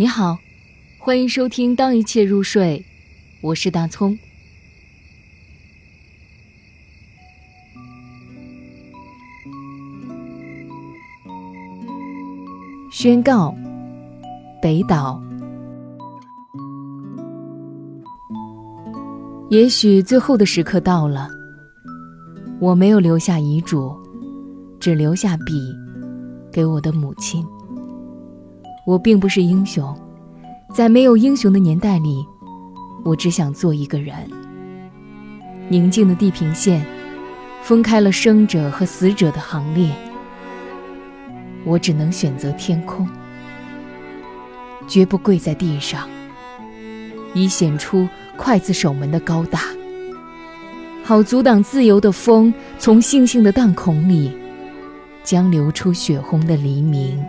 你好，欢迎收听《当一切入睡》，我是大葱。宣告：北岛。也许最后的时刻到了，我没有留下遗嘱，只留下笔，给我的母亲。我并不是英雄，在没有英雄的年代里，我只想做一个人。宁静的地平线，分开了生者和死者的行列。我只能选择天空，绝不跪在地上，以显出刽子手们的高大，好阻挡自由的风从星星的弹孔里，将流出血红的黎明。